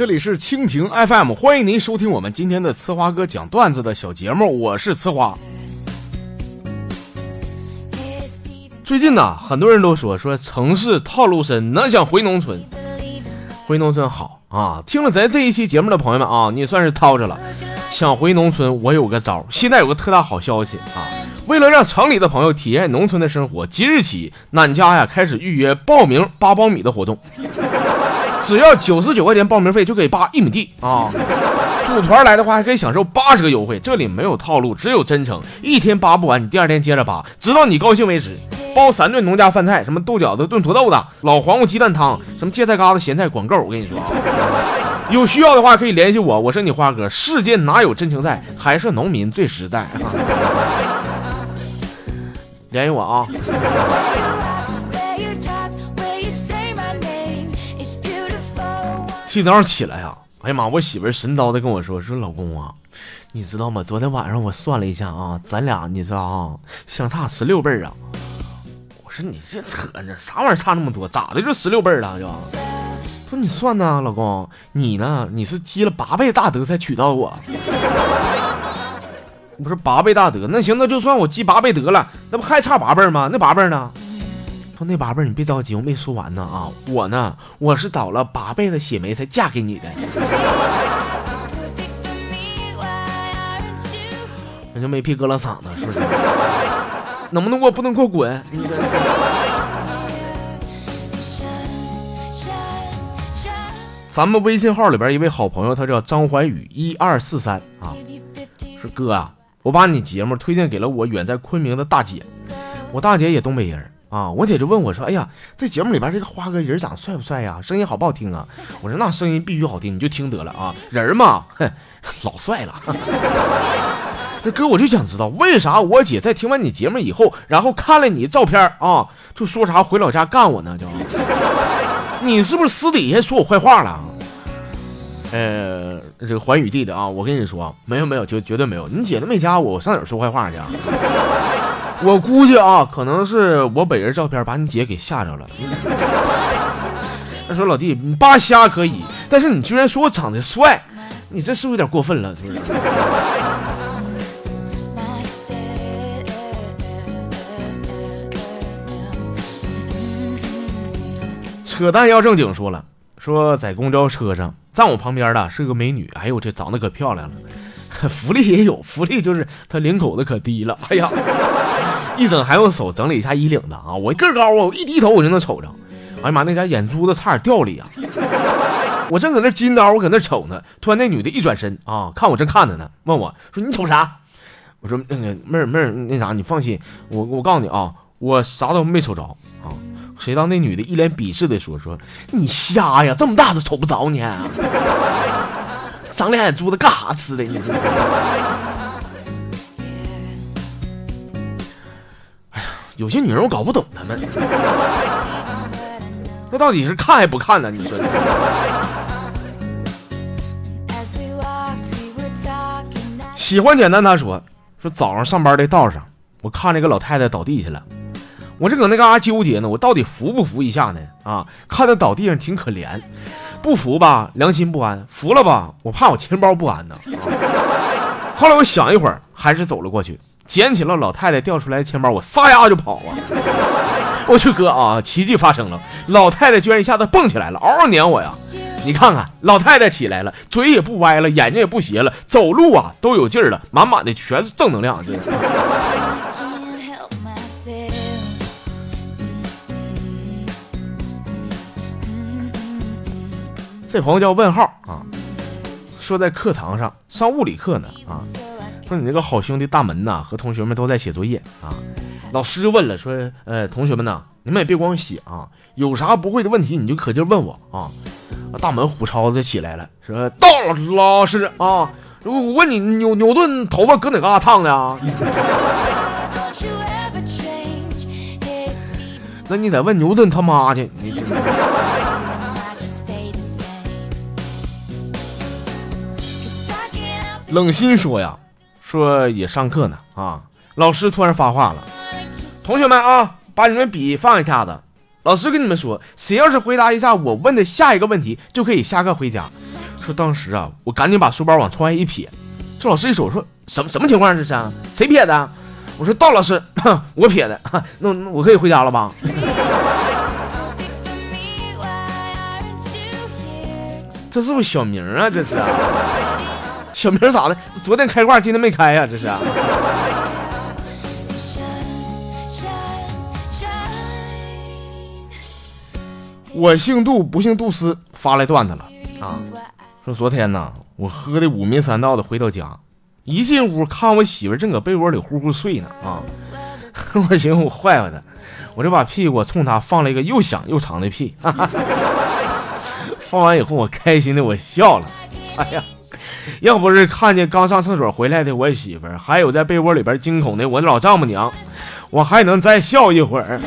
这里是蜻蜓 FM，欢迎您收听我们今天的呲花哥讲段子的小节目，我是呲花。最近呢，很多人都说说城市套路深，哪想回农村？回农村好啊！听了咱这一期节目的朋友们啊，你算是掏着了。想回农村，我有个招，现在有个特大好消息啊！为了让城里的朋友体验农村的生活，即日起，俺家呀开始预约报名扒苞米的活动。只要九十九块钱报名费就可以扒一亩地啊！组团来的话还可以享受八十个优惠。这里没有套路，只有真诚。一天扒不完，你第二天接着扒，直到你高兴为止。包三顿农家饭菜，什么豆角子炖土豆子、老黄瓜鸡蛋汤，什么芥菜疙瘩咸菜管够。我跟你说，有需要的话可以联系我。我是你花哥。世间哪有真情在？还是农民最实在。联系我啊！今早上起来呀，哎呀妈！我媳妇神叨的跟我说：“说老公啊，你知道吗？昨天晚上我算了一下啊，咱俩你知道啊，相差十六辈儿啊。”我说：“你这扯呢？啥玩意儿差那么多？咋的就十六辈儿了？就说你算呢，老公，你呢？你是积了八倍大德才娶到我。不是八倍大德，那行，那就算我积八倍德了，那不还差八辈吗？那八辈呢？”那八辈你别着急，我没说完呢啊！我呢，我是倒了八辈子血霉才嫁给你的。那就没屁搁了嗓子，是不是？能不能给我？不能给我滚！咱们微信号里边一位好朋友，他叫张怀宇一二四三啊，是哥啊，我把你节目推荐给了我远在昆明的大姐，我大姐也东北人。啊！我姐就问我说：“哎呀，在节目里边这个花哥人长得帅不帅呀？声音好不好听啊？”我说：“那声音必须好听，你就听得了啊！人嘛，哼，老帅了。这哥，我就想知道为啥我姐在听完你节目以后，然后看了你照片啊，就说啥回老家干我呢？就 你是不是私底下说我坏话了？呃，这个环宇弟弟啊，我跟你说，没有没有，绝绝对没有，你姐都没加我，我上哪说坏话去？” 我估计啊，可能是我本人照片把你姐给吓着了。他说：“老弟，你扒瞎可以，但是你居然说我长得帅，你这是不是有点过分了？是不是？”扯淡要正经说了，说在公交车上站我旁边的是个美女，哎呦，这长得可漂亮了。福利也有，福利就是她领口子可低了。哎呀！一整还用手整理一下衣领子啊！我个高啊，我一低头我就能瞅着。哎呀妈，那家眼珠子差点掉了呀！我正搁那金刀，我搁那瞅呢。突然那女的一转身啊，看我正看着呢，问我说：“你瞅啥？”我说：“那个妹儿妹儿，那啥，你放心，我我告诉你啊，我啥都没瞅着啊。”谁道那女的一脸鄙视的说：“说你瞎呀，这么大都瞅不着你，长俩眼珠子干啥吃的？你有些女人我搞不懂她们，那到底是看还不看呢？你说？喜欢简单，他说说早上上班的道上，我看那个老太太倒地下了，我这搁那嘎纠结呢，我到底扶不扶一下呢？啊，看她倒地上挺可怜，不扶吧良心不安，扶了吧我怕我钱包不安呢。后来我想一会儿，还是走了过去。捡起了老太太掉出来的钱包，我撒丫就跑啊！我去哥啊，奇迹发生了，老太太居然一下子蹦起来了，嗷嗷撵我呀！你看看，老太太起来了，嘴也不歪了，眼睛也不斜了，走路啊都有劲儿了，满满的全是正能量。这 这朋友叫问号啊，说在课堂上上物理课呢啊。说你那个好兄弟大门呐，和同学们都在写作业啊。老师就问了，说，呃，同学们呐，你们也别光写啊，有啥不会的问题你就可劲问我啊。大门虎超子起来了，说，到老师啊，我问你，牛牛顿头发搁哪嘎烫的啊？那你得问牛顿他妈去。冷心说呀。说也上课呢啊！老师突然发话了：“同学们啊，把你们笔放一下子。老师跟你们说，谁要是回答一下我问的下一个问题，就可以下课回家。说当时啊，我赶紧把书包往窗外一撇，这老师一瞅说什么什么情况这是？谁撇的？我说道老师，我撇的，那那我可以回家了吧？这是不是小明啊？这是小明咋的？昨天开挂，今天没开呀？这是。我姓杜，不姓杜斯，发来段子了啊！说昨天呢，我喝的五迷三道的回到家。一进屋，看我媳妇正搁被窝里呼呼睡呢啊！我寻思我坏坏的，我就把屁股冲她放了一个又响又长的屁。哈哈放完以后，我开心的我笑了。哎呀，要不是看见刚上厕所回来的我媳妇儿，还有在被窝里边惊恐的我老丈母娘，我还能再笑一会儿。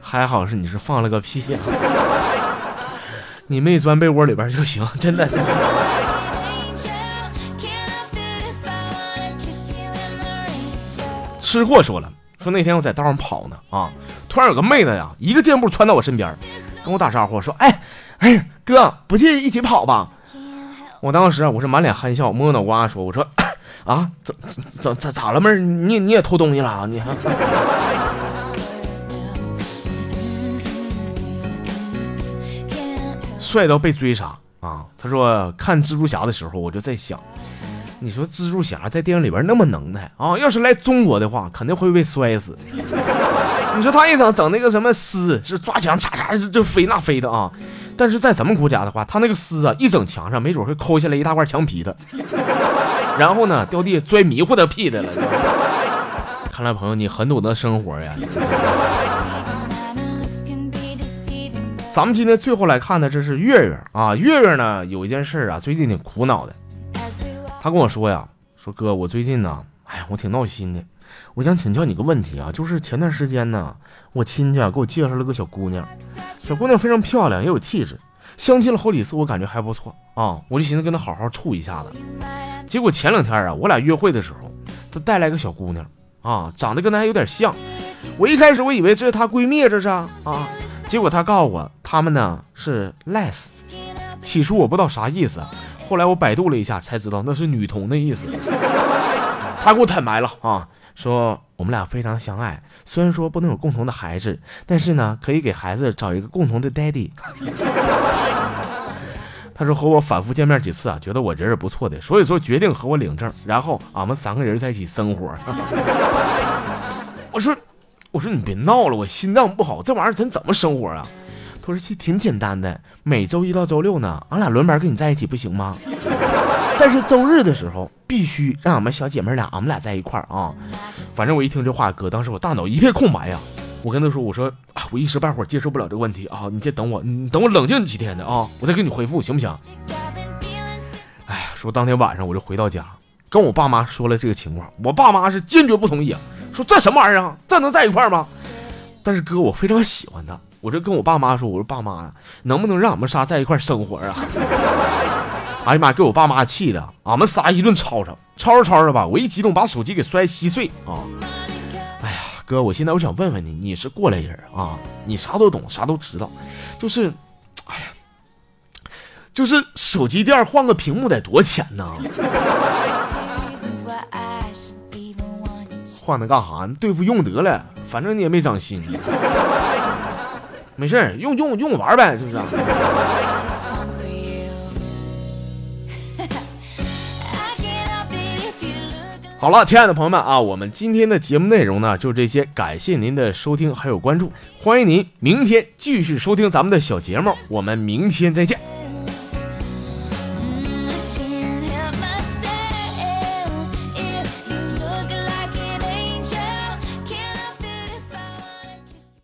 还好是你是放了个屁。你没钻被窝里边就行，真的。吃货说了，说那天我在道上跑呢，啊，突然有个妹子呀，一个箭步窜到我身边，跟我打招呼说：“哎，哎，哥，不介意一起跑吧？”我当时啊，我是满脸憨笑，摸脑瓜说：“我说 啊，怎怎怎咋了，妹儿？你你也偷东西了？你？”帅到被追杀啊！他说看蜘蛛侠的时候，我就在想，你说蜘蛛侠在电影里边那么能耐啊，要是来中国的话，肯定会被摔死。你说他一整整那个什么丝，是抓墙嚓嚓就就飞那飞的啊！但是在咱们国家的话，他那个丝啊，一整墙上，没准会抠下来一大块墙皮的，然后呢，掉地摔迷糊的屁的了。看来朋友你很懂得生活呀。咱们今天最后来看的，这是月月啊。月月呢，有一件事啊，最近挺苦恼的。他跟我说呀，说哥，我最近呢，哎呀，我挺闹心的。我想请教你个问题啊，就是前段时间呢，我亲戚啊给我介绍了个小姑娘，小姑娘非常漂亮，也有气质。相亲了好几次，我感觉还不错啊，我就寻思跟她好好处一下子。结果前两天啊，我俩约会的时候，她带来个小姑娘啊，长得跟她还有点像。我一开始我以为这是她闺蜜，这是啊。结果她告诉我，她们呢是 less。起初我不知道啥意思，后来我百度了一下才知道那是女同的意思。她给我坦白了啊，说我们俩非常相爱，虽然说不能有共同的孩子，但是呢可以给孩子找一个共同的 daddy。他说和我反复见面几次啊，觉得我人是不错的，所以说决定和我领证，然后俺们三个人在一起生活。我说。我说你别闹了，我心脏不好，这玩意儿咱怎么生活啊？他说是挺简单的，每周一到周六呢，俺俩轮班跟你在一起不行吗？但是周日的时候必须让俺们小姐妹俩，俺们俩在一块儿啊。反正我一听这话，哥，当时我大脑一片空白呀。我跟他说，我说啊，我一时半会儿接受不了这个问题啊，你再等我，你等我冷静几天的啊，我再给你回复，行不行？哎呀，说当天晚上我就回到家，跟我爸妈说了这个情况，我爸妈是坚决不同意啊。说这什么玩意儿啊？这能在一块儿吗？但是哥，我非常喜欢他。我就跟我爸妈说：“我说爸妈呀，能不能让俺们仨在一块生活啊？”哎呀妈，给我爸妈气的，俺们仨一顿吵吵，吵吵吵吵吧。我一激动，把手机给摔稀碎啊！哎呀，哥，我现在我想问问你，你是过来人啊？你啥都懂，啥都知道，就是，哎呀，就是手机店换个屏幕得多钱呢？换它干啥？对付用得了，反正你也没长心。没事用用用玩呗，是不是？好了，亲爱的朋友们啊，我们今天的节目内容呢就这些，感谢您的收听还有关注，欢迎您明天继续收听咱们的小节目，我们明天再见。